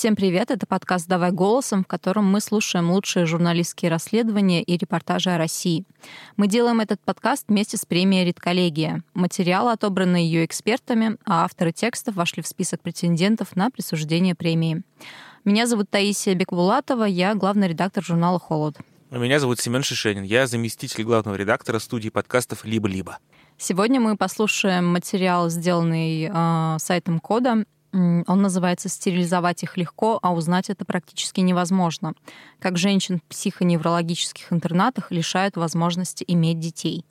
Всем привет! Это подкаст «Давай голосом», в котором мы слушаем лучшие журналистские расследования и репортажи о России. Мы делаем этот подкаст вместе с премией «Редколлегия». Материалы отобраны ее экспертами, а авторы текстов вошли в список претендентов на присуждение премии. Меня зовут Таисия Бекбулатова, я главный редактор журнала «Холод». Меня зовут Семен Шишенин, я заместитель главного редактора студии подкастов «Либо-либо». Сегодня мы послушаем материал, сделанный э, сайтом Кода он называется «Стерилизовать их легко, а узнать это практически невозможно. Как женщин в психоневрологических интернатах лишают возможности иметь детей».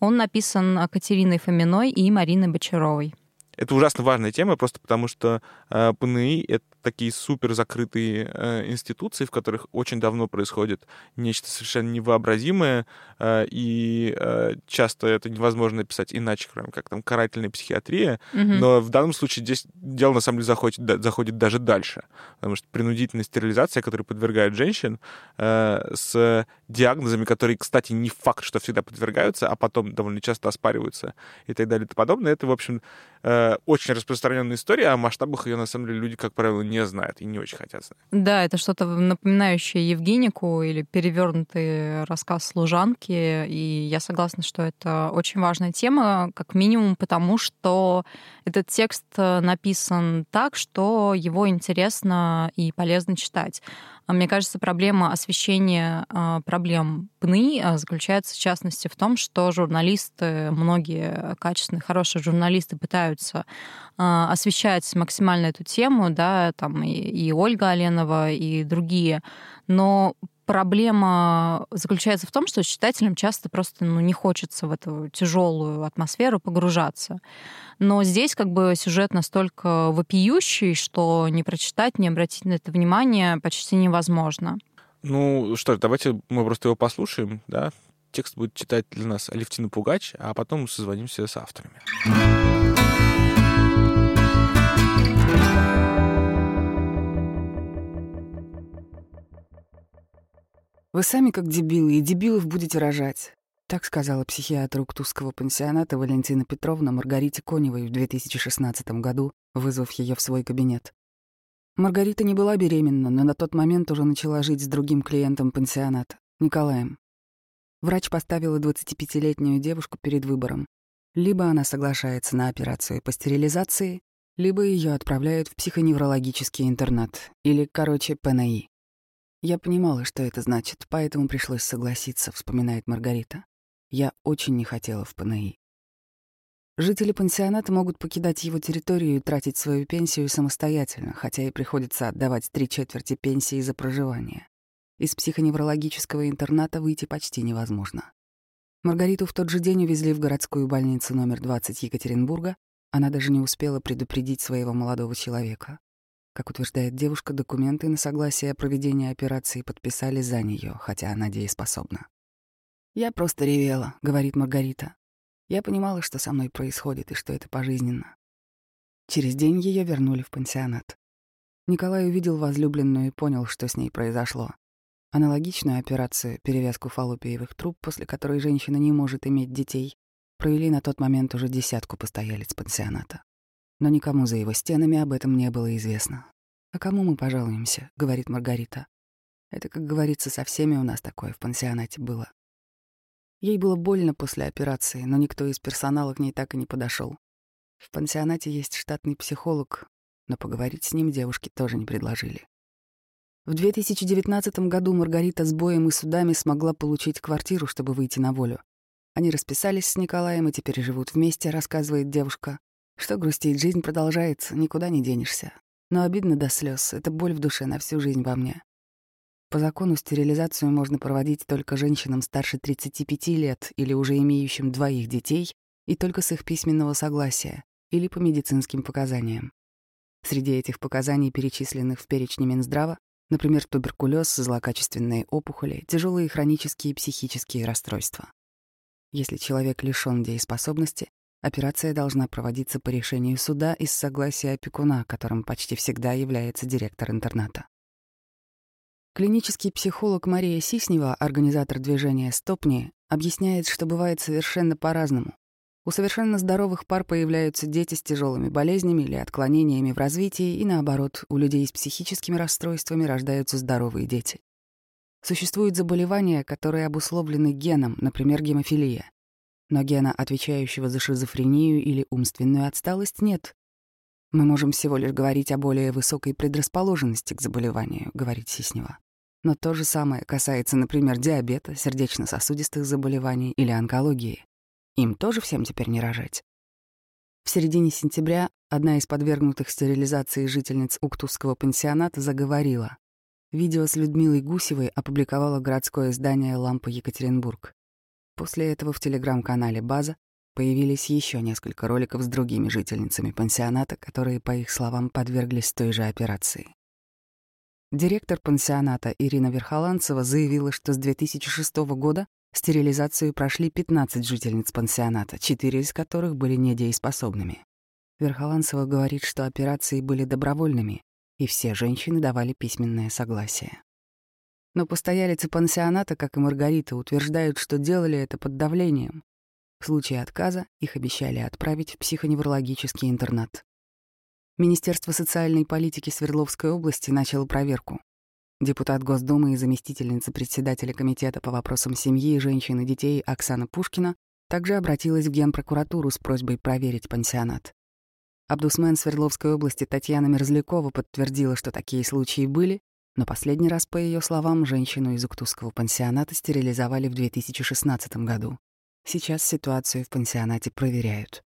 Он написан Катериной Фоминой и Мариной Бочаровой. Это ужасно важная тема, просто потому что э, ПНИ — это такие супер закрытые э, институции, в которых очень давно происходит нечто совершенно невообразимое, э, и э, часто это невозможно описать иначе, кроме как там карательная психиатрия. Mm-hmm. Но в данном случае здесь дело на самом деле заходит, да, заходит даже дальше, потому что принудительная стерилизация, которая подвергает женщин э, с диагнозами, которые, кстати, не факт, что всегда подвергаются, а потом довольно часто оспариваются и так далее и тому подобное, это, в общем, э, очень распространенная история, а о масштабах ее, на самом деле, люди, как правило, не знают и не очень хотят знать. Да, это что-то напоминающее Евгенику или перевернутый рассказ служанки. И я согласна, что это очень важная тема, как минимум потому, что этот текст написан так, что его интересно и полезно читать. А мне кажется, проблема освещения а, проблем ПНИ а, заключается, в частности, в том, что журналисты, многие качественные, хорошие журналисты пытаются освещать максимально эту тему, да, там и, и Ольга Оленова, и другие, но проблема заключается в том, что читателям часто просто ну, не хочется в эту тяжелую атмосферу погружаться. Но здесь как бы сюжет настолько вопиющий, что не прочитать, не обратить на это внимание почти невозможно. Ну что ж, давайте мы просто его послушаем, да? Текст будет читать для нас Алевтина Пугач, а потом мы созвонимся с авторами. Вы сами как дебилы, и дебилов будете рожать. Так сказала психиатр Уктусского пансионата Валентина Петровна Маргарите Коневой в 2016 году, вызвав ее в свой кабинет. Маргарита не была беременна, но на тот момент уже начала жить с другим клиентом пансионата, Николаем. Врач поставила 25-летнюю девушку перед выбором. Либо она соглашается на операцию по стерилизации, либо ее отправляют в психоневрологический интернат, или, короче, ПНИ. Я понимала, что это значит, поэтому пришлось согласиться, вспоминает Маргарита. Я очень не хотела в ПНИ. Жители пансионата могут покидать его территорию и тратить свою пенсию самостоятельно, хотя и приходится отдавать три четверти пенсии за проживание. Из психоневрологического интерната выйти почти невозможно. Маргариту в тот же день увезли в городскую больницу номер 20 Екатеринбурга. Она даже не успела предупредить своего молодого человека. Как утверждает девушка, документы на согласие о проведении операции подписали за нее, хотя она дееспособна. «Я просто ревела», — говорит Маргарита. «Я понимала, что со мной происходит и что это пожизненно». Через день ее вернули в пансионат. Николай увидел возлюбленную и понял, что с ней произошло. Аналогичную операцию, перевязку фаллопиевых труб, после которой женщина не может иметь детей, провели на тот момент уже десятку постоялец пансионата но никому за его стенами об этом не было известно. «А кому мы пожалуемся?» — говорит Маргарита. «Это, как говорится, со всеми у нас такое в пансионате было». Ей было больно после операции, но никто из персонала к ней так и не подошел. В пансионате есть штатный психолог, но поговорить с ним девушки тоже не предложили. В 2019 году Маргарита с боем и судами смогла получить квартиру, чтобы выйти на волю. Они расписались с Николаем и теперь живут вместе, рассказывает девушка. Что грустить, жизнь продолжается, никуда не денешься. Но обидно до слез, это боль в душе на всю жизнь во мне. По закону стерилизацию можно проводить только женщинам старше 35 лет или уже имеющим двоих детей и только с их письменного согласия или по медицинским показаниям. Среди этих показаний, перечисленных в перечне Минздрава, например, туберкулез, злокачественные опухоли, тяжелые хронические психические расстройства. Если человек лишён дееспособности, Операция должна проводиться по решению суда из согласия опекуна, которым почти всегда является директор интерната. Клинический психолог Мария Сиснева, организатор движения «Стопни», объясняет, что бывает совершенно по-разному. У совершенно здоровых пар появляются дети с тяжелыми болезнями или отклонениями в развитии, и наоборот, у людей с психическими расстройствами рождаются здоровые дети. Существуют заболевания, которые обусловлены геном, например, гемофилия. Но гена, отвечающего за шизофрению или умственную отсталость, нет. Мы можем всего лишь говорить о более высокой предрасположенности к заболеванию, говорит Сиснева. Но то же самое касается, например, диабета, сердечно-сосудистых заболеваний или онкологии. Им тоже всем теперь не рожать. В середине сентября одна из подвергнутых стерилизации жительниц Уктусского пансионата заговорила. Видео с Людмилой Гусевой опубликовало городское издание «Лампа Екатеринбург». После этого в телеграм-канале «База» появились еще несколько роликов с другими жительницами пансионата, которые, по их словам, подверглись той же операции. Директор пансионата Ирина Верхоланцева заявила, что с 2006 года стерилизацию прошли 15 жительниц пансионата, 4 из которых были недееспособными. Верхоланцева говорит, что операции были добровольными, и все женщины давали письменное согласие. Но постоялицы пансионата, как и Маргарита, утверждают, что делали это под давлением. В случае отказа их обещали отправить в психоневрологический интернат. Министерство социальной политики Свердловской области начало проверку. Депутат Госдумы и заместительница председателя Комитета по вопросам семьи, женщин и детей Оксана Пушкина также обратилась в Генпрокуратуру с просьбой проверить пансионат. Абдусмен Свердловской области Татьяна Мерзлякова подтвердила, что такие случаи были, но последний раз, по ее словам, женщину из Уктусского пансионата стерилизовали в 2016 году. Сейчас ситуацию в пансионате проверяют.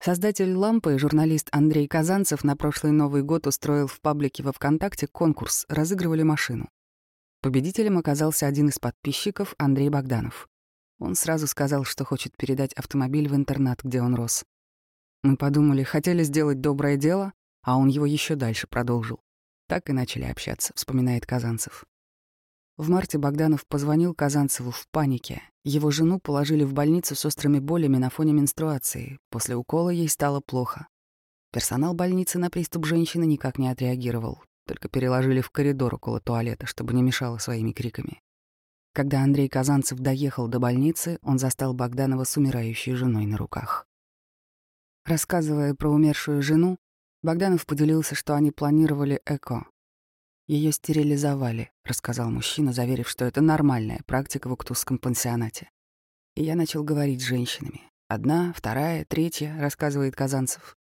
Создатель «Лампы» и журналист Андрей Казанцев на прошлый Новый год устроил в паблике во ВКонтакте конкурс «Разыгрывали машину». Победителем оказался один из подписчиков, Андрей Богданов. Он сразу сказал, что хочет передать автомобиль в интернат, где он рос. Мы подумали, хотели сделать доброе дело, а он его еще дальше продолжил. Так и начали общаться, вспоминает Казанцев. В марте Богданов позвонил Казанцеву в панике. Его жену положили в больницу с острыми болями на фоне менструации. После укола ей стало плохо. Персонал больницы на приступ женщины никак не отреагировал, только переложили в коридор около туалета, чтобы не мешало своими криками. Когда Андрей Казанцев доехал до больницы, он застал Богданова с умирающей женой на руках. Рассказывая про умершую жену, Богданов поделился, что они планировали ЭКО, ее стерилизовали, рассказал мужчина, заверив, что это нормальная практика в Уктусском пансионате. И я начал говорить с женщинами. Одна, вторая, третья, рассказывает Казанцев.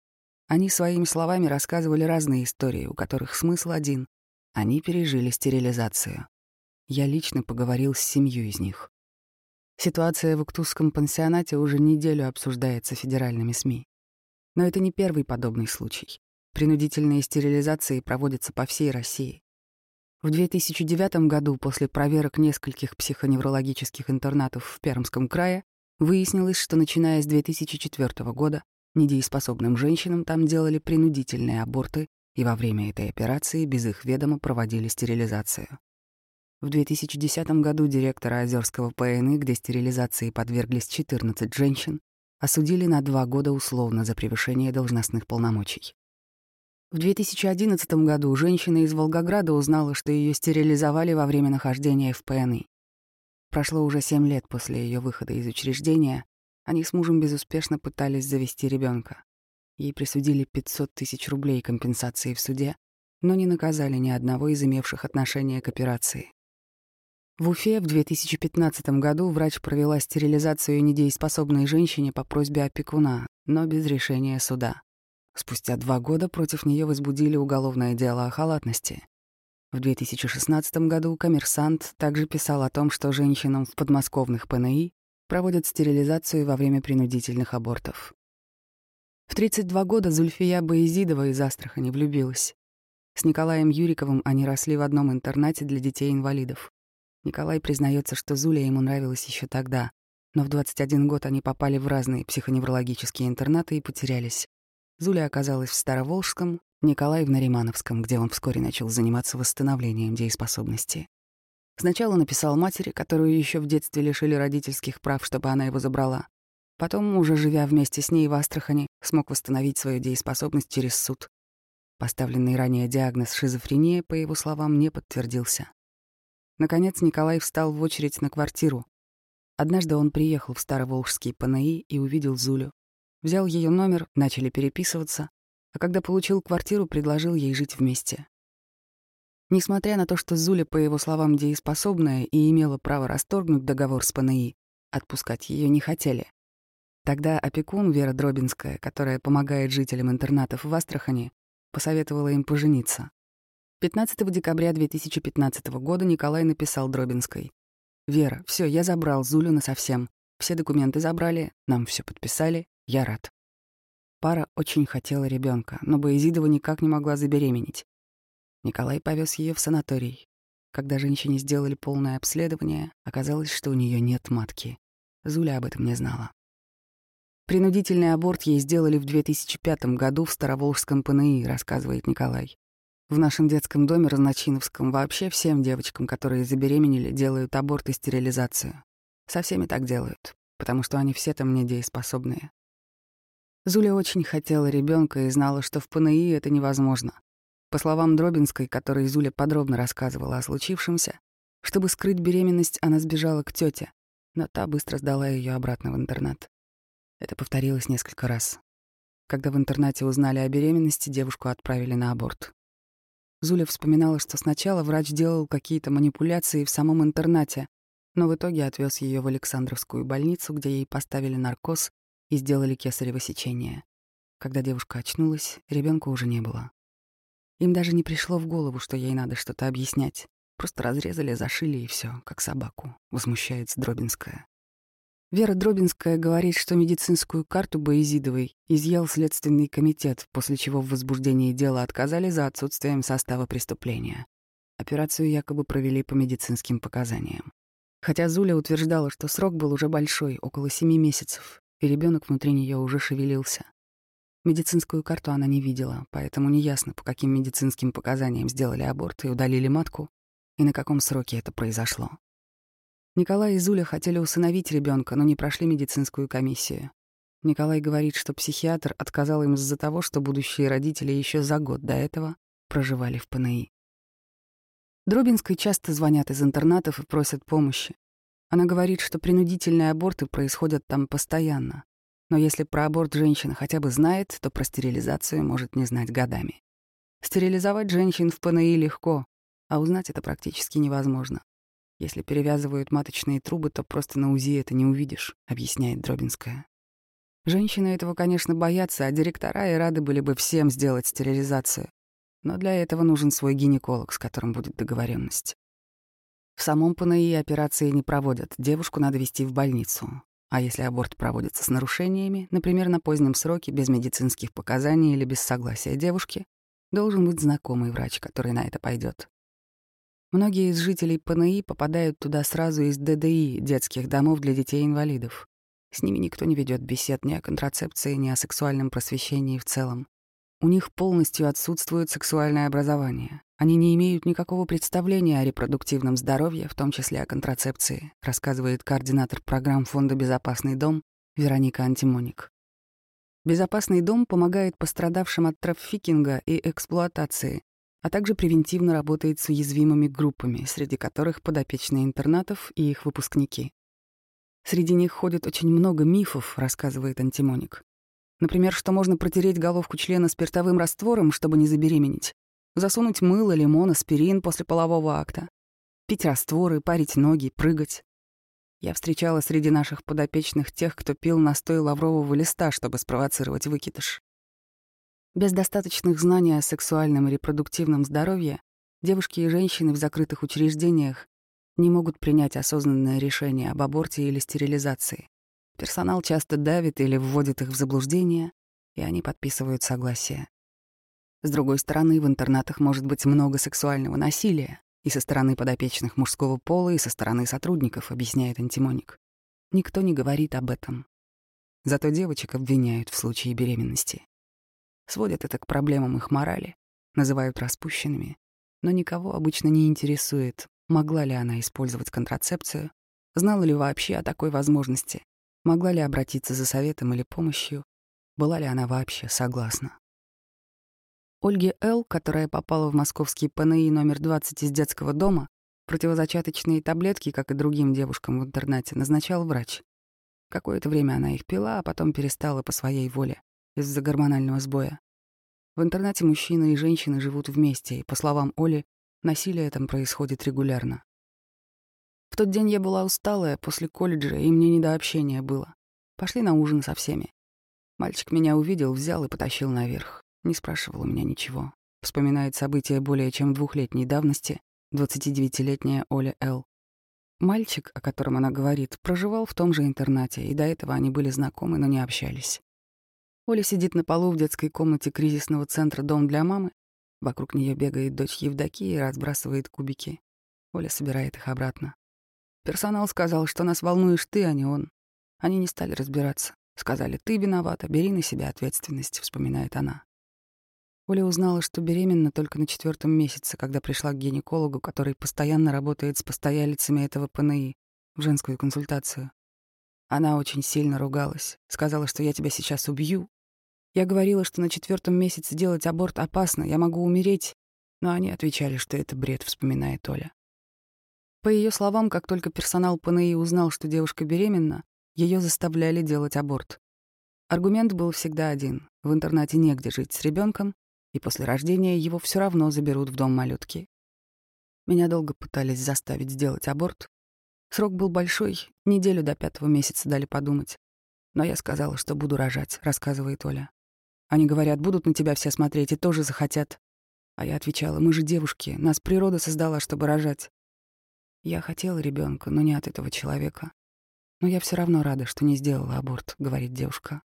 Они своими словами рассказывали разные истории, у которых смысл один. Они пережили стерилизацию. Я лично поговорил с семьей из них. Ситуация в Уктусском пансионате уже неделю обсуждается федеральными СМИ. Но это не первый подобный случай. Принудительные стерилизации проводятся по всей России. В 2009 году после проверок нескольких психоневрологических интернатов в Пермском крае выяснилось, что начиная с 2004 года недееспособным женщинам там делали принудительные аборты и во время этой операции без их ведома проводили стерилизацию. В 2010 году директора Озерского ПНИ, где стерилизации подверглись 14 женщин, осудили на два года условно за превышение должностных полномочий. В 2011 году женщина из Волгограда узнала, что ее стерилизовали во время нахождения в ПНИ. Прошло уже семь лет после ее выхода из учреждения. Они с мужем безуспешно пытались завести ребенка. Ей присудили 500 тысяч рублей компенсации в суде, но не наказали ни одного из имевших отношение к операции. В Уфе в 2015 году врач провела стерилизацию недееспособной женщине по просьбе опекуна, но без решения суда. Спустя два года против нее возбудили уголовное дело о халатности. В 2016 году коммерсант также писал о том, что женщинам в подмосковных ПНИ проводят стерилизацию во время принудительных абортов. В 32 года Зульфия Боязидова из Астрахани влюбилась. С Николаем Юриковым они росли в одном интернате для детей-инвалидов. Николай признается, что Зуля ему нравилась еще тогда, но в 21 год они попали в разные психоневрологические интернаты и потерялись. Зуля оказалась в Староволжском, Николай в Наримановском, где он вскоре начал заниматься восстановлением дееспособности. Сначала написал матери, которую еще в детстве лишили родительских прав, чтобы она его забрала. Потом, уже живя вместе с ней в Астрахани, смог восстановить свою дееспособность через суд. Поставленный ранее диагноз шизофрения, по его словам, не подтвердился. Наконец Николай встал в очередь на квартиру. Однажды он приехал в Староволжский ПНИ и увидел Зулю. Взял ее номер, начали переписываться, а когда получил квартиру, предложил ей жить вместе. Несмотря на то, что Зуля, по его словам, дееспособная и имела право расторгнуть договор с ПНИ, отпускать ее не хотели. Тогда опекун Вера Дробинская, которая помогает жителям интернатов в Астрахани, посоветовала им пожениться. 15 декабря 2015 года Николай написал Дробинской. «Вера, все, я забрал Зулю насовсем. Все документы забрали, нам все подписали, я рад». Пара очень хотела ребенка, но Боязидова никак не могла забеременеть. Николай повез ее в санаторий. Когда женщине сделали полное обследование, оказалось, что у нее нет матки. Зуля об этом не знала. Принудительный аборт ей сделали в 2005 году в Староволжском ПНИ, рассказывает Николай. В нашем детском доме Разночиновском вообще всем девочкам, которые забеременели, делают аборт и стерилизацию. Со всеми так делают, потому что они все там недееспособные. Зуля очень хотела ребенка и знала, что в ПНИ это невозможно. По словам Дробинской, которой Зуля подробно рассказывала о случившемся, чтобы скрыть беременность, она сбежала к тете, но та быстро сдала ее обратно в интернат. Это повторилось несколько раз. Когда в интернате узнали о беременности, девушку отправили на аборт. Зуля вспоминала, что сначала врач делал какие-то манипуляции в самом интернате, но в итоге отвез ее в Александровскую больницу, где ей поставили наркоз и сделали кесарево сечение. Когда девушка очнулась, ребенка уже не было. Им даже не пришло в голову, что ей надо что-то объяснять. Просто разрезали, зашили и все, как собаку, возмущается Дробинская. Вера Дробинская говорит, что медицинскую карту Боязидовой изъял Следственный комитет, после чего в возбуждении дела отказали за отсутствием состава преступления. Операцию якобы провели по медицинским показаниям. Хотя Зуля утверждала, что срок был уже большой, около семи месяцев, и ребенок внутри нее уже шевелился. Медицинскую карту она не видела, поэтому неясно, по каким медицинским показаниям сделали аборт и удалили матку, и на каком сроке это произошло. Николай и Зуля хотели усыновить ребенка, но не прошли медицинскую комиссию. Николай говорит, что психиатр отказал им из-за того, что будущие родители еще за год до этого проживали в ПНИ. Дробинской часто звонят из интернатов и просят помощи. Она говорит, что принудительные аборты происходят там постоянно. Но если про аборт женщина хотя бы знает, то про стерилизацию может не знать годами. Стерилизовать женщин в ПНИ легко, а узнать это практически невозможно. Если перевязывают маточные трубы, то просто на УЗИ это не увидишь, объясняет Дробинская. Женщины этого, конечно, боятся, а директора и рады были бы всем сделать стерилизацию. Но для этого нужен свой гинеколог, с которым будет договоренность. В самом ПНИ операции не проводят, девушку надо вести в больницу. А если аборт проводится с нарушениями, например, на позднем сроке, без медицинских показаний или без согласия девушки, должен быть знакомый врач, который на это пойдет. Многие из жителей ПНИ попадают туда сразу из ДДИ, детских домов для детей-инвалидов. С ними никто не ведет бесед ни о контрацепции, ни о сексуальном просвещении в целом. У них полностью отсутствует сексуальное образование. Они не имеют никакого представления о репродуктивном здоровье, в том числе о контрацепции, рассказывает координатор программ Фонда «Безопасный дом» Вероника Антимоник. «Безопасный дом» помогает пострадавшим от трафикинга и эксплуатации, а также превентивно работает с уязвимыми группами, среди которых подопечные интернатов и их выпускники. Среди них ходит очень много мифов, рассказывает Антимоник. Например, что можно протереть головку члена спиртовым раствором, чтобы не забеременеть, засунуть мыло, лимон, аспирин после полового акта, пить растворы, парить ноги, прыгать. Я встречала среди наших подопечных тех, кто пил настой лаврового листа, чтобы спровоцировать выкидыш. Без достаточных знаний о сексуальном и репродуктивном здоровье девушки и женщины в закрытых учреждениях не могут принять осознанное решение об аборте или стерилизации. Персонал часто давит или вводит их в заблуждение, и они подписывают согласие. С другой стороны, в интернатах может быть много сексуального насилия и со стороны подопечных мужского пола, и со стороны сотрудников, объясняет Антимоник. Никто не говорит об этом. Зато девочек обвиняют в случае беременности сводят это к проблемам их морали, называют распущенными, но никого обычно не интересует, могла ли она использовать контрацепцию, знала ли вообще о такой возможности, могла ли обратиться за советом или помощью, была ли она вообще согласна. Ольге Л., которая попала в московский ПНИ номер 20 из детского дома, Противозачаточные таблетки, как и другим девушкам в интернате, назначал врач. Какое-то время она их пила, а потом перестала по своей воле из-за гормонального сбоя. В интернате мужчины и женщины живут вместе, и, по словам Оли, насилие там происходит регулярно. В тот день я была усталая после колледжа, и мне не до общения было. Пошли на ужин со всеми. Мальчик меня увидел, взял и потащил наверх. Не спрашивал у меня ничего. Вспоминает события более чем двухлетней давности 29-летняя Оля Л. Мальчик, о котором она говорит, проживал в том же интернате, и до этого они были знакомы, но не общались. Оля сидит на полу в детской комнате кризисного центра «Дом для мамы». Вокруг нее бегает дочь Евдокия и разбрасывает кубики. Оля собирает их обратно. Персонал сказал, что нас волнуешь ты, а не он. Они не стали разбираться. Сказали, ты виновата, бери на себя ответственность, вспоминает она. Оля узнала, что беременна только на четвертом месяце, когда пришла к гинекологу, который постоянно работает с постоялицами этого ПНИ, в женскую консультацию. Она очень сильно ругалась, сказала, что я тебя сейчас убью. Я говорила, что на четвертом месяце делать аборт опасно, я могу умереть, но они отвечали, что это бред, вспоминает Оля. По ее словам, как только персонал ПНИ узнал, что девушка беременна, ее заставляли делать аборт. Аргумент был всегда один — в интернате негде жить с ребенком, и после рождения его все равно заберут в дом малютки. Меня долго пытались заставить сделать аборт. Срок был большой, неделю до пятого месяца дали подумать. Но я сказала, что буду рожать, рассказывает Оля. Они говорят, будут на тебя все смотреть и тоже захотят. А я отвечала, мы же девушки, нас природа создала, чтобы рожать. Я хотела ребенка, но не от этого человека. Но я все равно рада, что не сделала аборт, говорит девушка.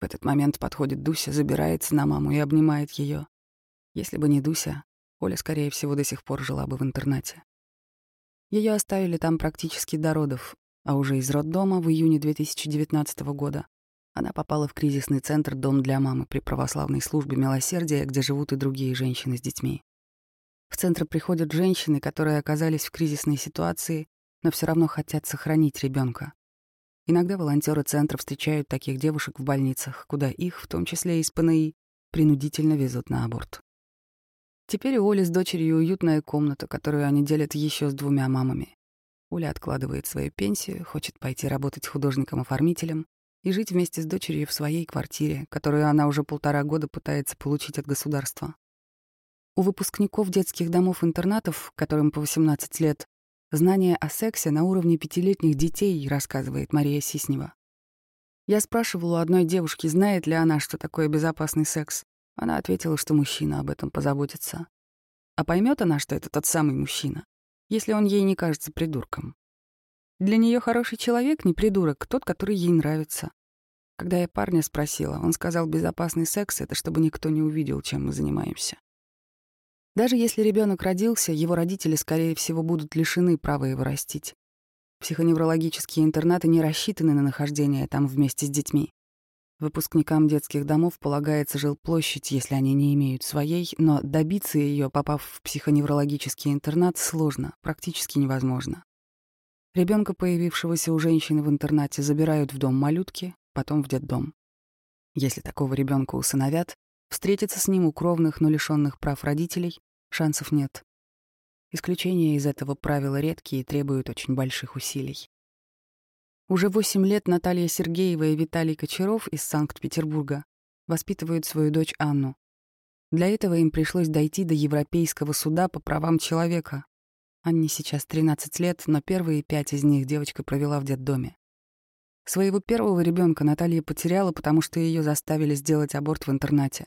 В этот момент подходит Дуся, забирается на маму и обнимает ее. Если бы не Дуся, Оля, скорее всего, до сих пор жила бы в интернате. Ее оставили там практически до родов, а уже из роддома в июне 2019 года она попала в кризисный центр «Дом для мамы» при православной службе милосердия, где живут и другие женщины с детьми. Центр приходят женщины, которые оказались в кризисной ситуации, но все равно хотят сохранить ребенка. Иногда волонтеры центра встречают таких девушек в больницах, куда их, в том числе из ПНИ, принудительно везут на аборт. Теперь у Оли с дочерью уютная комната, которую они делят еще с двумя мамами. Оля откладывает свою пенсию, хочет пойти работать художником-оформителем и жить вместе с дочерью в своей квартире, которую она уже полтора года пытается получить от государства. У выпускников детских домов-интернатов, которым по 18 лет, Знание о сексе на уровне пятилетних детей, рассказывает Мария Сиснева. Я спрашивала у одной девушки, знает ли она, что такое безопасный секс. Она ответила, что мужчина об этом позаботится. А поймет она, что это тот самый мужчина, если он ей не кажется придурком. Для нее хороший человек не придурок, тот, который ей нравится. Когда я парня спросила, он сказал, безопасный секс — это чтобы никто не увидел, чем мы занимаемся. Даже если ребенок родился, его родители, скорее всего, будут лишены права его растить. Психоневрологические интернаты не рассчитаны на нахождение там вместе с детьми. Выпускникам детских домов полагается жилплощадь, если они не имеют своей, но добиться ее, попав в психоневрологический интернат, сложно, практически невозможно. Ребенка, появившегося у женщины в интернате, забирают в дом малютки, потом в детдом. Если такого ребенка усыновят, встретиться с ним у кровных, но лишенных прав родителей Шансов нет. Исключения из этого правила редкие и требуют очень больших усилий. Уже восемь лет Наталья Сергеева и Виталий Кочаров из Санкт-Петербурга воспитывают свою дочь Анну. Для этого им пришлось дойти до Европейского суда по правам человека. Анне сейчас 13 лет, но первые пять из них девочка провела в детдоме. Своего первого ребенка Наталья потеряла, потому что ее заставили сделать аборт в интернате.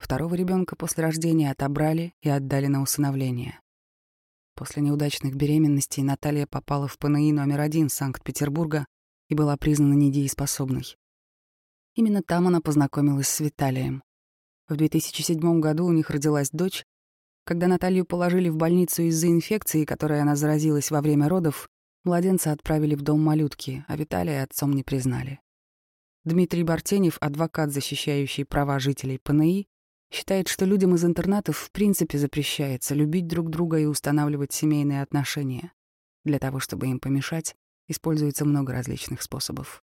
Второго ребенка после рождения отобрали и отдали на усыновление. После неудачных беременностей Наталья попала в ПНИ номер один Санкт-Петербурга и была признана недееспособной. Именно там она познакомилась с Виталием. В 2007 году у них родилась дочь. Когда Наталью положили в больницу из-за инфекции, которой она заразилась во время родов, младенца отправили в дом малютки, а Виталия отцом не признали. Дмитрий Бартенев, адвокат, защищающий права жителей ПНИ, Считает, что людям из интернатов в принципе запрещается любить друг друга и устанавливать семейные отношения. Для того, чтобы им помешать, используется много различных способов.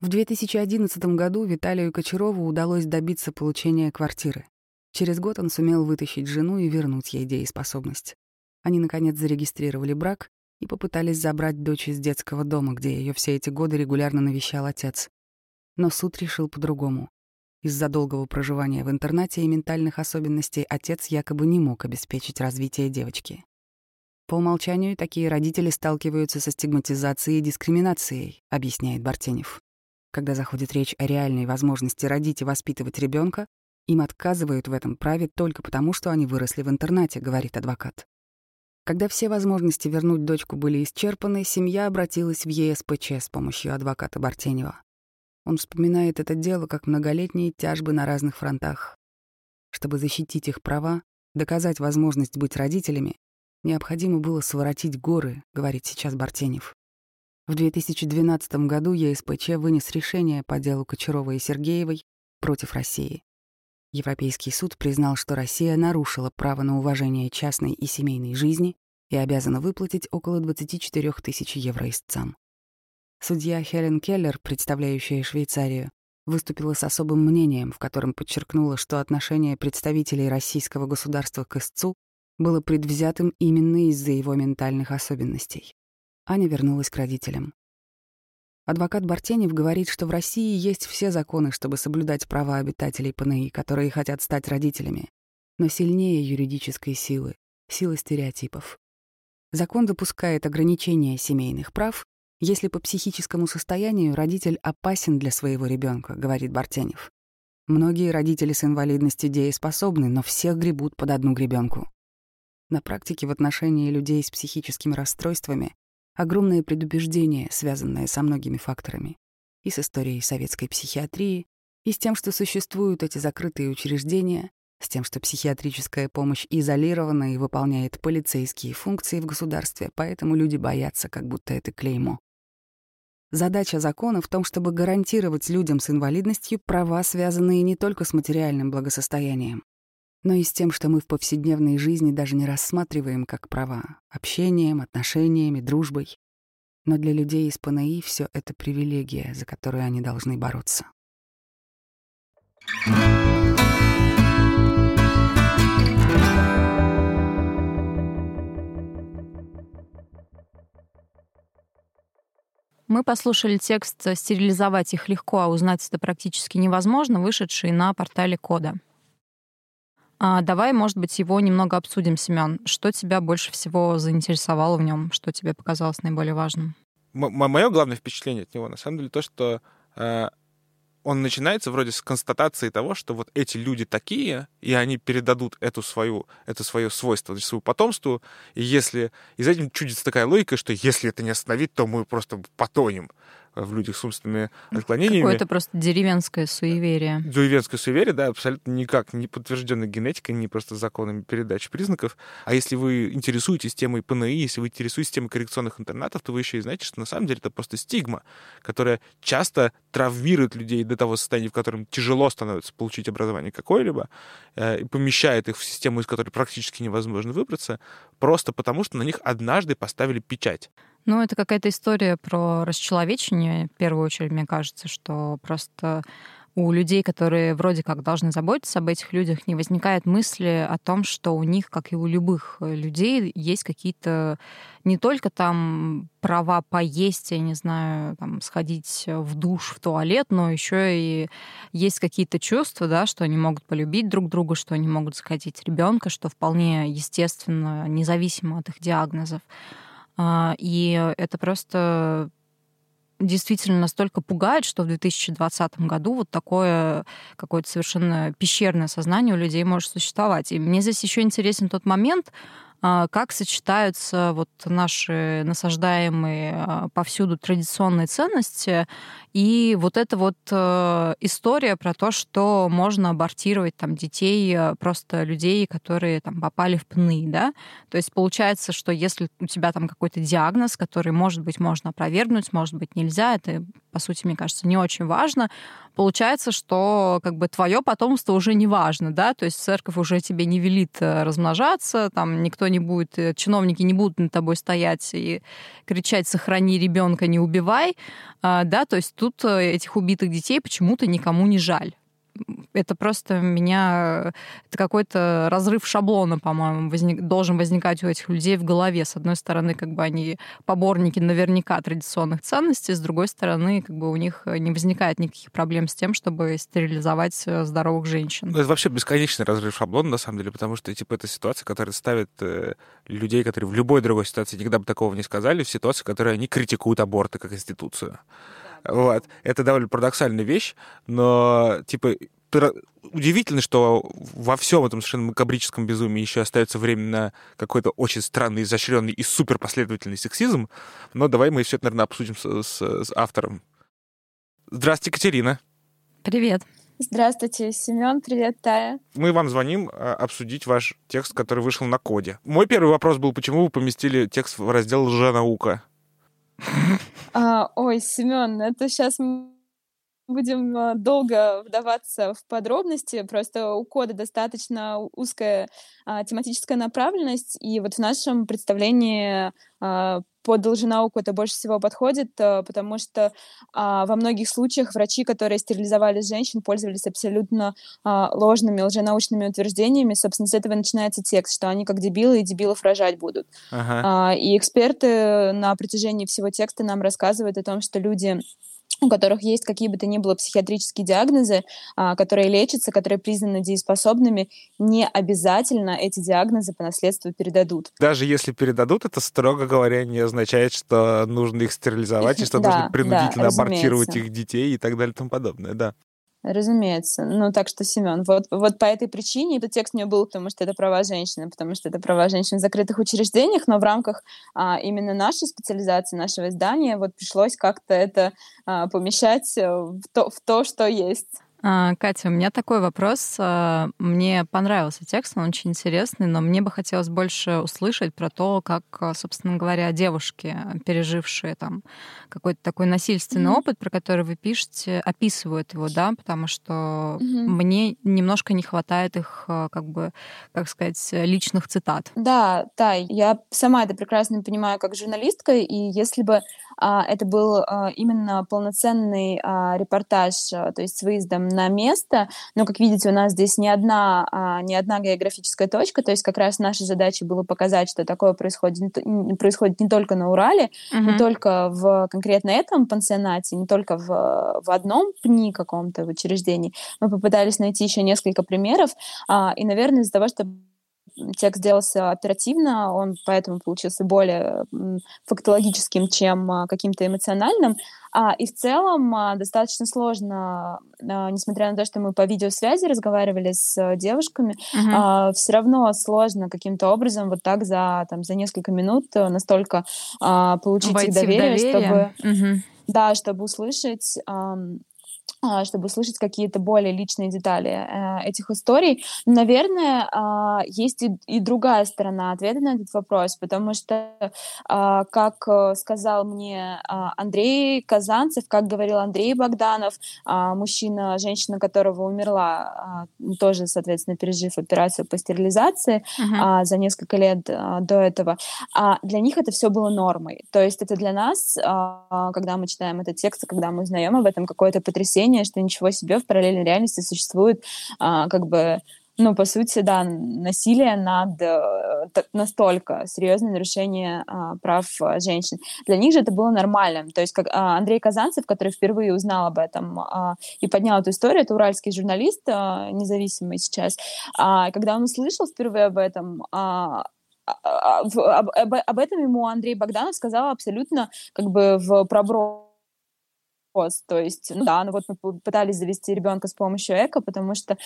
В 2011 году Виталию Кочарову удалось добиться получения квартиры. Через год он сумел вытащить жену и вернуть ей дееспособность. Они, наконец, зарегистрировали брак и попытались забрать дочь из детского дома, где ее все эти годы регулярно навещал отец. Но суд решил по-другому. Из-за долгого проживания в интернате и ментальных особенностей отец якобы не мог обеспечить развитие девочки. По умолчанию такие родители сталкиваются со стигматизацией и дискриминацией, объясняет Бартенев. Когда заходит речь о реальной возможности родить и воспитывать ребенка, им отказывают в этом праве только потому, что они выросли в интернате, говорит адвокат. Когда все возможности вернуть дочку были исчерпаны, семья обратилась в ЕСПЧ с помощью адвоката Бартенева. Он вспоминает это дело как многолетние тяжбы на разных фронтах. Чтобы защитить их права, доказать возможность быть родителями, необходимо было своротить горы, говорит сейчас Бартенев. В 2012 году ЕСПЧ вынес решение по делу Кочарова и Сергеевой против России. Европейский суд признал, что Россия нарушила право на уважение частной и семейной жизни и обязана выплатить около 24 тысяч евро истцам. Судья Хелен Келлер, представляющая Швейцарию, выступила с особым мнением, в котором подчеркнула, что отношение представителей российского государства к истцу было предвзятым именно из-за его ментальных особенностей. Аня вернулась к родителям. Адвокат Бартенев говорит, что в России есть все законы, чтобы соблюдать права обитателей ПНИ, которые хотят стать родителями, но сильнее юридической силы, силы стереотипов. Закон допускает ограничения семейных прав, если по психическому состоянию родитель опасен для своего ребенка, говорит Бартенев. Многие родители с инвалидностью дееспособны, но всех гребут под одну гребенку. На практике в отношении людей с психическими расстройствами огромное предубеждение, связанное со многими факторами. И с историей советской психиатрии, и с тем, что существуют эти закрытые учреждения, с тем, что психиатрическая помощь изолирована и выполняет полицейские функции в государстве, поэтому люди боятся, как будто это клеймо. Задача закона в том, чтобы гарантировать людям с инвалидностью права, связанные не только с материальным благосостоянием, но и с тем, что мы в повседневной жизни даже не рассматриваем как права — общением, отношениями, дружбой. Но для людей из ПНИ все это привилегия, за которую они должны бороться. Мы послушали текст «Стерилизовать их легко, а узнать это практически невозможно», вышедший на портале Кода. А давай, может быть, его немного обсудим, Семен. Что тебя больше всего заинтересовало в нем? Что тебе показалось наиболее важным? Мое главное впечатление от него, на самом деле, то, что э, он начинается вроде с констатации того, что вот эти люди такие, и они передадут эту свою, это свое свойство своему потомству, и если... И за этим чудится такая логика, что если это не остановить, то мы просто потонем в людях с умственными отклонениями. Какое-то просто деревенское суеверие. Деревенское суеверие, да, абсолютно никак не подтвержденной генетикой, не просто законами передачи признаков. А если вы интересуетесь темой ПНИ, если вы интересуетесь темой коррекционных интернатов, то вы еще и знаете, что на самом деле это просто стигма, которая часто травмирует людей до того состояния, в котором тяжело становится получить образование какое-либо, э, и помещает их в систему, из которой практически невозможно выбраться, просто потому что на них однажды поставили печать. Ну, это какая-то история про расчеловечение, в первую очередь, мне кажется, что просто у людей, которые вроде как должны заботиться об этих людях, не возникает мысли о том, что у них, как и у любых людей, есть какие-то не только там права поесть, я не знаю, там, сходить в душ, в туалет, но еще и есть какие-то чувства, да, что они могут полюбить друг друга, что они могут захотеть ребенка, что вполне естественно, независимо от их диагнозов. А, и это просто действительно настолько пугает, что в 2020 году вот такое какое-то совершенно пещерное сознание у людей может существовать. И мне здесь еще интересен тот момент, как сочетаются вот наши насаждаемые а, повсюду традиционные ценности и вот эта вот э, история про то, что можно абортировать там детей, э, просто людей, которые там попали в пны, да? То есть получается, что если у тебя там какой-то диагноз, который, может быть, можно опровергнуть, может быть, нельзя, это, по сути, мне кажется, не очень важно, получается, что как бы твое потомство уже не важно, да, то есть церковь уже тебе не велит э, размножаться, там никто не будет, чиновники не будут над тобой стоять и кричать «сохрани ребенка, не убивай», а, да, то есть тут э, этих убитых детей почему-то никому не жаль. Это просто меня... Это какой-то разрыв шаблона, по-моему, возник, должен возникать у этих людей в голове. С одной стороны, как бы они поборники наверняка традиционных ценностей, с другой стороны, как бы у них не возникает никаких проблем с тем, чтобы стерилизовать э, здоровых женщин. Ну, это вообще бесконечный разрыв шаблона, на самом деле, потому что, типа, это ситуация, которая ставит э, людей, которые в любой другой ситуации никогда бы такого не сказали, в ситуации, в которой они критикуют аборты как институцию. Вот. Это довольно парадоксальная вещь, но, типа, удивительно, что во всем этом совершенно макабрическом безумии еще остается время на какой-то очень странный, изощренный и супер последовательный сексизм. Но давай мы все это, наверное, обсудим с, с, с автором. Здравствуйте, Катерина. Привет. Здравствуйте, Семен, привет, Тая. Мы вам звоним а, обсудить ваш текст, который вышел на коде. Мой первый вопрос был, почему вы поместили текст в раздел «Лженаука»? А, ой, Семен, это сейчас будем а, долго вдаваться в подробности. Просто у кода достаточно узкая а, тематическая направленность, и вот в нашем представлении а, под лженауку это больше всего подходит, а, потому что а, во многих случаях врачи, которые стерилизовали женщин, пользовались абсолютно а, ложными лженаучными утверждениями. Собственно, с этого начинается текст, что они как дебилы и дебилов рожать будут. Ага. А, и эксперты на протяжении всего текста нам рассказывают о том, что люди у которых есть какие бы то ни было психиатрические диагнозы, а, которые лечатся, которые признаны дееспособными, не обязательно эти диагнозы по наследству передадут. Даже если передадут, это, строго говоря, не означает, что нужно их стерилизовать, и что да, нужно принудительно да, абортировать их детей и так далее и тому подобное, да. Разумеется. Ну, так что, Семен, вот, вот по этой причине этот текст мне был, потому что это права женщины, потому что это права женщин в закрытых учреждениях, но в рамках а, именно нашей специализации, нашего издания, вот пришлось как-то это а, помещать э, в то, в то, что есть. А, Катя, у меня такой вопрос. А, мне понравился текст, он очень интересный, но мне бы хотелось больше услышать про то, как, а, собственно говоря, девушки, пережившие там какой-то такой насильственный mm-hmm. опыт, про который вы пишете, описывают его, да, потому что mm-hmm. мне немножко не хватает их, как бы, как сказать, личных цитат. Да, да, я сама это прекрасно понимаю как журналистка, и если бы а, это был а, именно полноценный а, репортаж, то есть с выездом на место. Но, как видите, у нас здесь не одна, не одна географическая точка, то есть как раз наша задача была показать, что такое происходит, происходит не только на Урале, uh-huh. не только в конкретно этом пансионате, не только в, в одном пни каком-то в учреждении. Мы попытались найти еще несколько примеров, и, наверное, из-за того, что текст сделался оперативно, он поэтому получился более фактологическим, чем а, каким-то эмоциональным. А, и в целом а, достаточно сложно, несмотря на то, что мы по видеосвязи разговаривали с девушками, uh-huh. все равно сложно каким-то образом вот так за, там, за несколько минут настолько получить Войти их доверие, доверие. чтобы... Uh-huh. Да, чтобы услышать а, чтобы услышать какие-то более личные детали э, этих историй. Наверное, э, есть и, и другая сторона ответа на этот вопрос, потому что, э, как сказал мне Андрей Казанцев, как говорил Андрей Богданов, мужчина, женщина которого умерла, э, тоже, соответственно, пережив операцию по стерилизации uh-huh. за несколько лет до этого, для них это все было нормой. То есть это для нас, когда мы читаем этот текст, когда мы узнаем об этом, какое-то потрясение, ощущение, что ничего себе, в параллельной реальности существует а, как бы ну, по сути, да, насилие над э, настолько серьезное нарушение а, прав женщин. Для них же это было нормальным. То есть, как а, Андрей Казанцев, который впервые узнал об этом а, и поднял эту историю, это уральский журналист, а, независимый сейчас, а, когда он услышал впервые об этом, а, а, об, об, об этом ему Андрей Богданов сказал абсолютно как бы в проброс то есть, да, ну вот мы пытались завести ребенка с помощью эко, потому что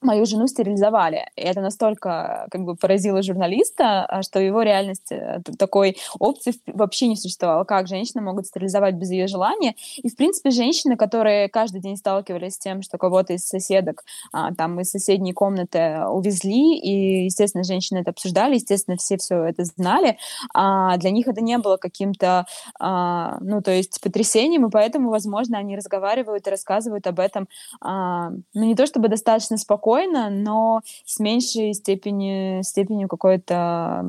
мою жену стерилизовали. И это настолько как бы поразило журналиста, а, что его реальности э, такой опции вообще не существовало. Как женщины могут стерилизовать без ее желания? И, в принципе, женщины, которые каждый день сталкивались с тем, что кого-то из соседок а, там из соседней комнаты увезли, и, естественно, женщины это обсуждали, естественно, все все это знали, а для них это не было каким-то, а, ну, то есть потрясением, и поэтому, возможно, они разговаривают и рассказывают об этом, ну, не то чтобы достаточно спокойно, спокойно, но с меньшей степени, степенью какой-то,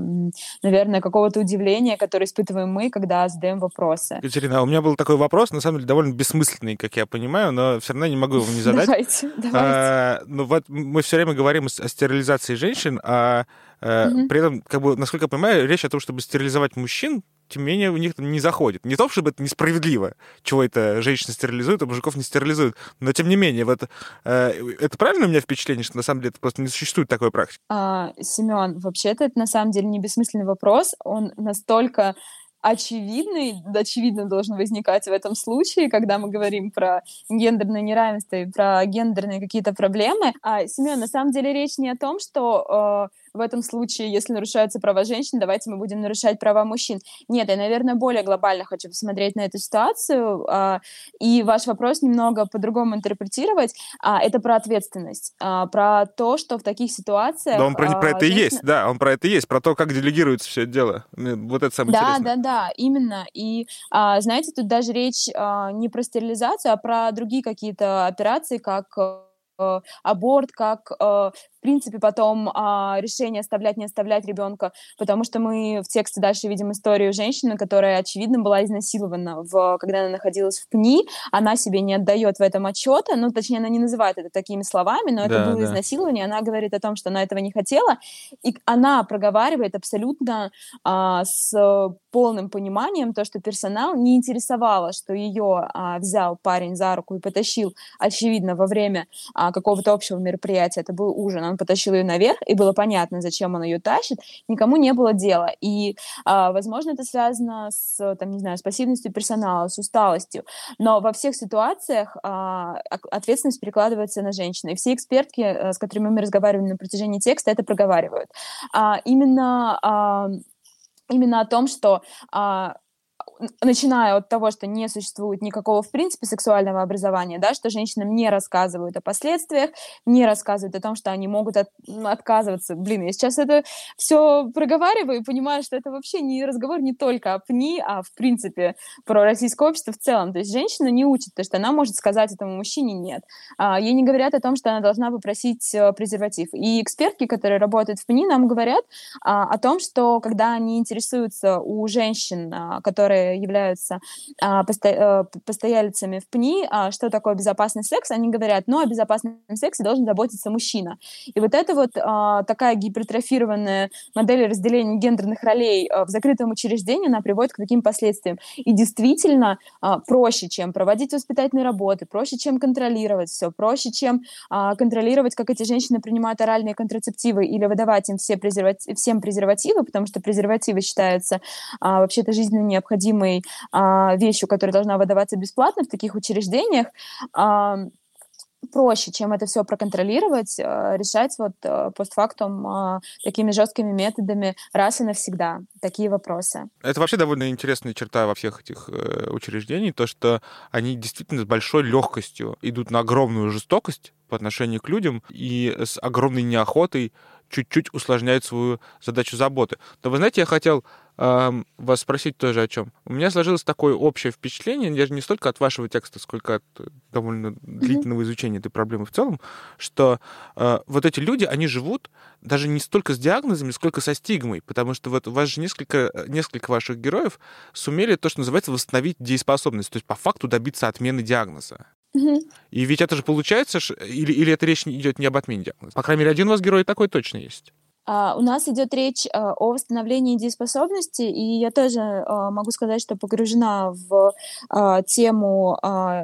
наверное, какого-то удивления, которое испытываем мы, когда задаем вопросы. Екатерина, а у меня был такой вопрос, на самом деле довольно бессмысленный, как я понимаю, но все равно не могу его не задать. Давайте, давайте. А, ну вот мы все время говорим о стерилизации женщин, а Mm-hmm. При этом, как бы, насколько я понимаю, речь о том, чтобы стерилизовать мужчин, тем не менее, у них не заходит. Не то, чтобы это несправедливо, чего это женщины стерилизуют, а мужиков не стерилизуют. Но, тем не менее, вот, э, это правильно у меня впечатление, что на самом деле это просто не существует такой практики? А, Семен, вообще-то это на самом деле не бессмысленный вопрос. Он настолько очевидный, очевидно должен возникать в этом случае, когда мы говорим про гендерное неравенство и про гендерные какие-то проблемы. А, Семен, на самом деле речь не о том, что э, в этом случае, если нарушаются права женщин, давайте мы будем нарушать права мужчин. Нет, я, наверное, более глобально хочу посмотреть на эту ситуацию, а, и ваш вопрос немного по-другому интерпретировать. А, это про ответственность, а, про то, что в таких ситуациях... Да, он про, про это женщина... и есть, да, он про это и есть, про то, как делегируется все это дело. Вот это самое да, интересное. Да, да, да, именно. И, знаете, тут даже речь не про стерилизацию, а про другие какие-то операции, как э, аборт, как э, принципе, потом а, решение оставлять, не оставлять ребенка, потому что мы в тексте дальше видим историю женщины, которая, очевидно, была изнасилована, в, когда она находилась в пни, она себе не отдает в этом отчета, ну, точнее, она не называет это такими словами, но это да, было да. изнасилование, она говорит о том, что она этого не хотела, и она проговаривает абсолютно а, с полным пониманием то, что персонал не интересовало, что ее а, взял парень за руку и потащил, очевидно, во время а, какого-то общего мероприятия, это был ужин, он потащил ее наверх, и было понятно, зачем он ее тащит, никому не было дела. И, а, возможно, это связано с, там, не знаю, с пассивностью персонала, с усталостью, но во всех ситуациях а, ответственность перекладывается на женщину. И все экспертки, э, с которыми мы разговаривали на протяжении текста, это проговаривают. А, именно именно о том, что начиная от того, что не существует никакого, в принципе, сексуального образования, да, что женщинам не рассказывают о последствиях, не рассказывают о том, что они могут от, отказываться. Блин, я сейчас это все проговариваю и понимаю, что это вообще не разговор не только о ПНИ, а, в принципе, про российское общество в целом. То есть женщина не учит, то, что она может сказать этому мужчине «нет». А, ей не говорят о том, что она должна попросить э, презерватив. И экспертки, которые работают в ПНИ, нам говорят а, о том, что когда они интересуются у женщин, а, являются а, посто, а, постояльцами в ПНИ, а, что такое безопасный секс, они говорят, ну, о безопасном сексе должен заботиться мужчина. И вот это вот а, такая гипертрофированная модель разделения гендерных ролей а, в закрытом учреждении, она приводит к таким последствиям. И действительно а, проще, чем проводить воспитательные работы, проще, чем контролировать все, проще, чем а, контролировать, как эти женщины принимают оральные контрацептивы или выдавать им все презервати- всем презервативы, потому что презервативы считаются а, вообще-то жизненно необходимыми необходимой а, вещью, которая должна выдаваться бесплатно в таких учреждениях, а, проще, чем это все проконтролировать, а, решать вот а, постфактум а, такими жесткими методами раз и навсегда такие вопросы. Это вообще довольно интересная черта во всех этих э, учреждений, то, что они действительно с большой легкостью идут на огромную жестокость по отношению к людям и с огромной неохотой чуть-чуть усложняют свою задачу заботы. Но вы знаете, я хотел вас спросить тоже о чем. У меня сложилось такое общее впечатление, даже не столько от вашего текста, сколько от э, довольно длительного изучения этой проблемы в целом, что э, вот эти люди, они живут даже не столько с диагнозами, сколько со стигмой, потому что вот у вас же несколько, э, несколько ваших героев сумели то, что называется, восстановить дееспособность, то есть по факту добиться отмены диагноза. И ведь это же получается, или, или это речь идет не об отмене диагноза. По крайней мере, один у вас герой такой точно есть. Uh, у нас идет речь uh, о восстановлении дееспособности, и я тоже uh, могу сказать, что погружена в тему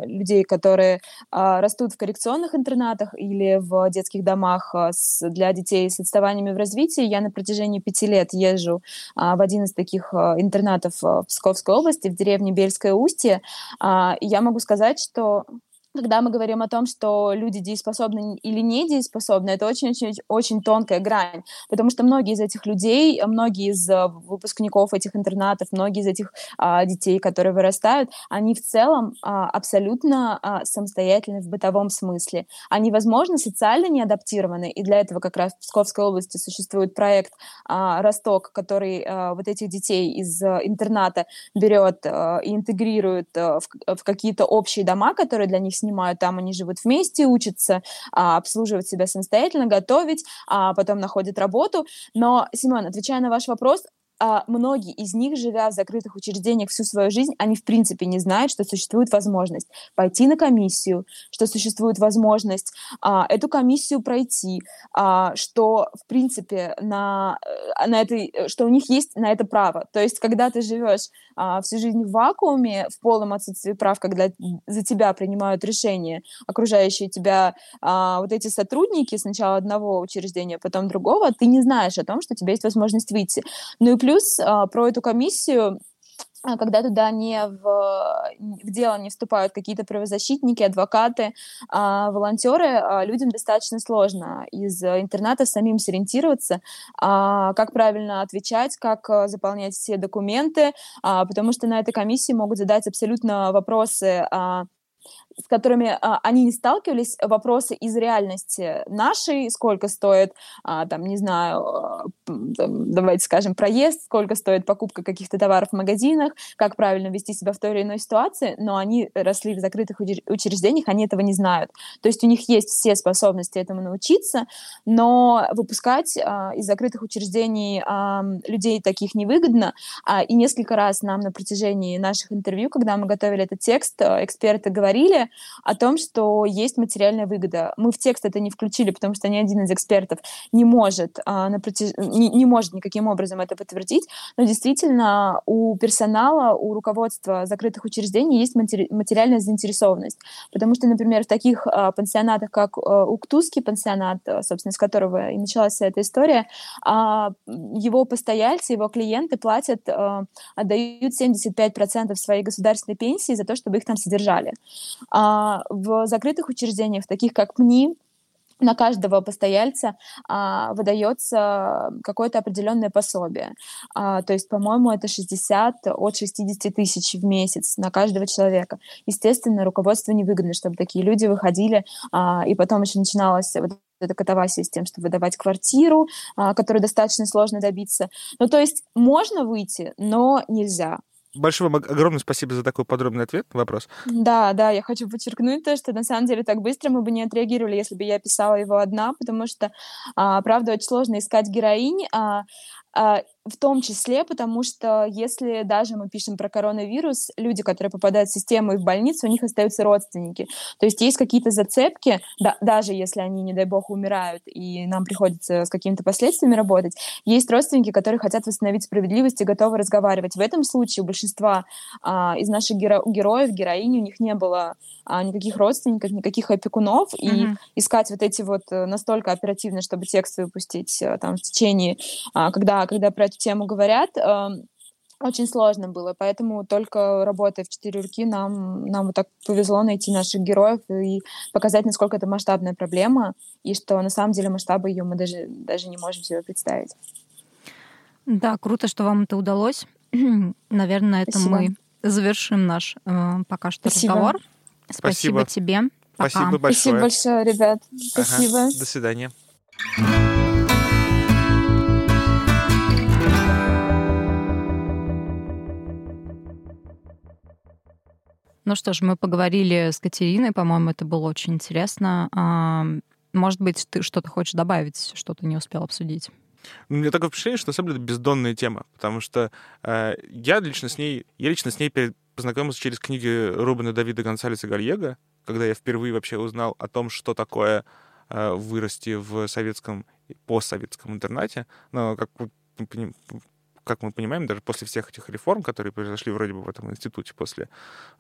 людей, которые растут в коррекционных интернатах или в детских домах для детей с отставаниями в развитии. Я на протяжении пяти лет езжу в один из таких интернатов в Псковской области, в деревне Бельское Устье. Я могу сказать, что когда мы говорим о том, что люди дееспособны или не дееспособны, это очень-очень тонкая грань, потому что многие из этих людей, многие из э, выпускников этих интернатов, многие из этих а, детей, которые вырастают, они в целом а, абсолютно а, самостоятельны в бытовом смысле. Они, возможно, социально не адаптированы, и для этого как раз в Псковской области существует проект а, «Росток», который а, вот этих детей из а, интерната берет а, и интегрирует а, в, в какие-то общие дома, которые для них снимают, там они живут вместе, учатся а, обслуживать себя самостоятельно, готовить, а потом находят работу. Но, Симон, отвечая на ваш вопрос, а, многие из них, живя в закрытых учреждениях всю свою жизнь, они в принципе не знают, что существует возможность пойти на комиссию, что существует возможность а, эту комиссию пройти, а, что в принципе на, э, на этой, что у них есть на это право. То есть, когда ты живешь а, всю жизнь в вакууме, в полном отсутствии прав, когда за тебя принимают решения окружающие тебя а, вот эти сотрудники сначала одного учреждения, потом другого, ты не знаешь о том, что у тебя есть возможность выйти. Ну и плюс Плюс а, про эту комиссию а, когда туда не в, в дело не вступают какие-то правозащитники, адвокаты, а, волонтеры, а, людям достаточно сложно из интерната самим сориентироваться, а, как правильно отвечать, как заполнять все документы, а, потому что на этой комиссии могут задать абсолютно вопросы а, с которыми а, они не сталкивались, вопросы из реальности нашей, сколько стоит, а, там, не знаю, а, там, давайте скажем, проезд, сколько стоит покупка каких-то товаров в магазинах, как правильно вести себя в той или иной ситуации, но они росли в закрытых учреждениях, они этого не знают. То есть у них есть все способности этому научиться, но выпускать а, из закрытых учреждений а, людей таких невыгодно, а, и несколько раз нам на протяжении наших интервью, когда мы готовили этот текст, а, эксперты говорили, о том, что есть материальная выгода. Мы в текст это не включили, потому что ни один из экспертов не может, а, протяж... не, не может никаким образом это подтвердить, но действительно у персонала, у руководства закрытых учреждений есть матери... материальная заинтересованность. Потому что, например, в таких а, пансионатах, как а, Уктузский пансионат, а, собственно, с которого и началась вся эта история, а, его постояльцы, его клиенты платят, а, отдают 75% своей государственной пенсии за то, чтобы их там содержали. А в закрытых учреждениях, таких как МНИ, на каждого постояльца а, выдается какое-то определенное пособие. А, то есть, по-моему, это 60 от 60 тысяч в месяц на каждого человека. Естественно, руководству невыгодно, чтобы такие люди выходили, а, и потом еще начиналась вот эта катавасия с тем, чтобы выдавать квартиру, а, которую достаточно сложно добиться. Ну, то есть можно выйти, но нельзя. Большое вам огромное спасибо за такой подробный ответ на вопрос. Да, да, я хочу подчеркнуть то, что на самом деле так быстро мы бы не отреагировали, если бы я писала его одна, потому что, а, правда, очень сложно искать героинь. А, а, в том числе, потому что если даже мы пишем про коронавирус, люди, которые попадают в систему и в больницу, у них остаются родственники. То есть есть какие-то зацепки, да, даже если они, не дай бог, умирают, и нам приходится с какими-то последствиями работать, есть родственники, которые хотят восстановить справедливость и готовы разговаривать. В этом случае у большинства а, из наших геро- героев, героинь, у них не было а, никаких родственников, никаких опекунов, mm-hmm. и искать вот эти вот э, настолько оперативно, чтобы текст выпустить э, там в течение, а, когда, когда эту тему говорят, эм, очень сложно было, поэтому только работая в четыре руки нам, нам вот так повезло найти наших героев и показать, насколько это масштабная проблема, и что на самом деле масштабы ее мы даже, даже не можем себе представить. Да, круто, что вам это удалось. Наверное, на этом Спасибо. мы завершим наш э, пока что Спасибо. разговор. Спасибо, Спасибо тебе. Пока. Спасибо большое. Спасибо большое, ребят. Спасибо. Ага. До свидания. Ну что ж, мы поговорили с Катериной, по-моему, это было очень интересно. А, может быть, ты что-то хочешь добавить, что ты не успел обсудить? У меня такое впечатление, что на самом деле бездонная тема, потому что э, я лично с ней, я лично с ней познакомился через книги Рубена Давида Гонсалеса Гальего, когда я впервые вообще узнал о том, что такое э, вырасти в советском, постсоветском интернате. Но, как как мы понимаем, даже после всех этих реформ, которые произошли вроде бы в этом институте после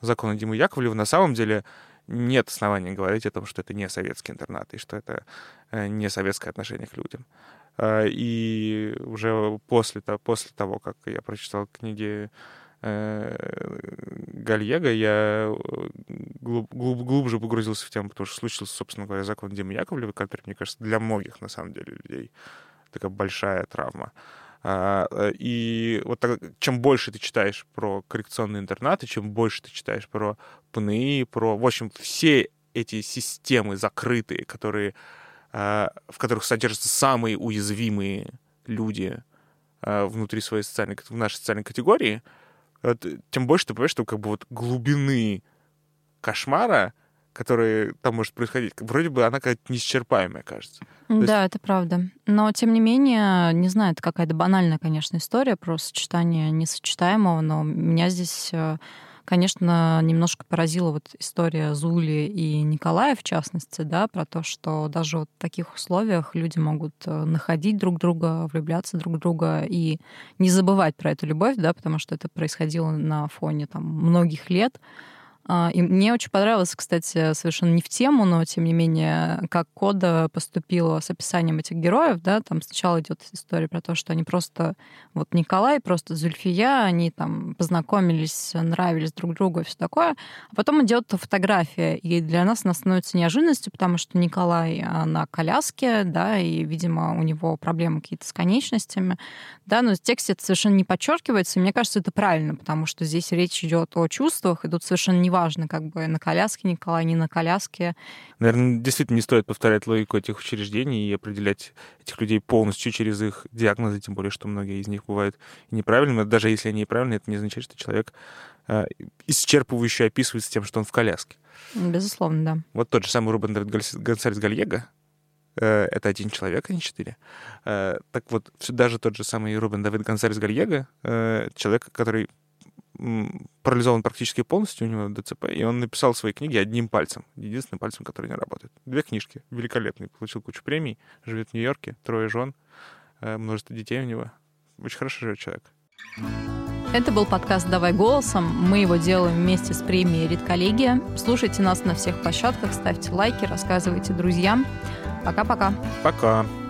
закона Димы Яковлева, на самом деле нет оснований говорить о том, что это не советский интернат и что это э, не советское отношение к людям. А, и уже после, после того, как я прочитал книги э, Гальего, я э, глуб, глуб, глубже погрузился в тему, потому что случился, собственно говоря, закон Димы Яковлева, который, мне кажется, для многих, на самом деле, людей такая большая травма. А, э, и вот так, чем больше ты читаешь про коррекционные интернаты, чем больше ты читаешь про ПНИ, про, в общем, все эти системы закрытые, которые, а, в которых содержатся самые уязвимые люди а, внутри своей социальной, в нашей социальной категории, тем больше ты понимаешь, что как бы вот глубины кошмара которая там может происходить, вроде бы она какая-то неисчерпаемая, кажется. Да, есть... это правда. Но, тем не менее, не знаю, это какая-то банальная, конечно, история про сочетание несочетаемого, но меня здесь э, конечно, немножко поразила вот история Зули и Николая, в частности, да, про то, что даже вот в таких условиях люди могут э, находить друг друга, влюбляться друг в друга и не забывать про эту любовь, да, потому что это происходило на фоне там многих лет. А, и мне очень понравилось, кстати, совершенно не в тему, но тем не менее, как Кода поступила с описанием этих героев, да, там сначала идет история про то, что они просто, вот Николай, просто Зульфия, они там познакомились, нравились друг другу и все такое, а потом идет фотография, и для нас она становится неожиданностью, потому что Николай а, на коляске, да, и, видимо, у него проблемы какие-то с конечностями, да, но в тексте это совершенно не подчеркивается, и мне кажется, это правильно, потому что здесь речь идет о чувствах, и тут совершенно не неважно, как бы на коляске Николай, не на коляске. Наверное, действительно не стоит повторять логику этих учреждений и определять этих людей полностью через их диагнозы, тем более, что многие из них бывают неправильными. Даже если они неправильные, это не означает, что человек э, исчерпывающе описывается тем, что он в коляске. Безусловно, да. Вот тот же самый Рубен Давид Гонсалес Гальего, э, это один человек, а не четыре. Э, так вот, даже тот же самый Рубен Давид Гонсалес Гальего, э, человек, который парализован практически полностью, у него ДЦП, и он написал свои книги одним пальцем, единственным пальцем, который не работает. Две книжки, великолепные, получил кучу премий, живет в Нью-Йорке, трое жен, э, множество детей у него. Очень хорошо живет человек. Это был подкаст «Давай голосом». Мы его делаем вместе с премией «Редколлегия». Слушайте нас на всех площадках, ставьте лайки, рассказывайте друзьям. Пока-пока. Пока. -пока. Пока.